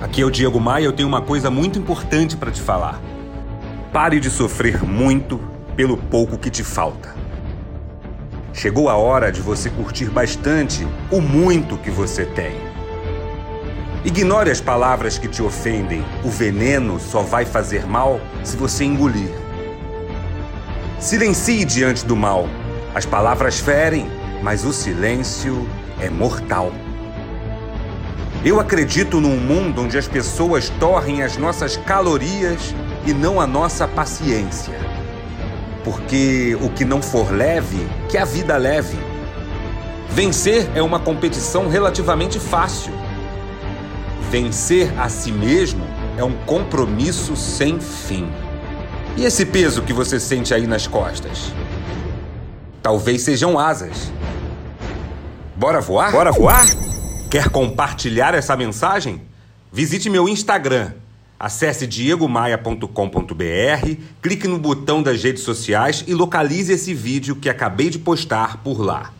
Aqui é o Diego Maia, eu tenho uma coisa muito importante para te falar. Pare de sofrer muito pelo pouco que te falta. Chegou a hora de você curtir bastante o muito que você tem. Ignore as palavras que te ofendem. O veneno só vai fazer mal se você engolir. Silencie diante do mal. As palavras ferem, mas o silêncio é mortal. Eu acredito num mundo onde as pessoas torrem as nossas calorias e não a nossa paciência. Porque o que não for leve, que a vida leve. Vencer é uma competição relativamente fácil. Vencer a si mesmo é um compromisso sem fim. E esse peso que você sente aí nas costas? Talvez sejam asas. Bora voar? Bora voar? Quer compartilhar essa mensagem? Visite meu Instagram. Acesse diegomaia.com.br, clique no botão das redes sociais e localize esse vídeo que acabei de postar por lá.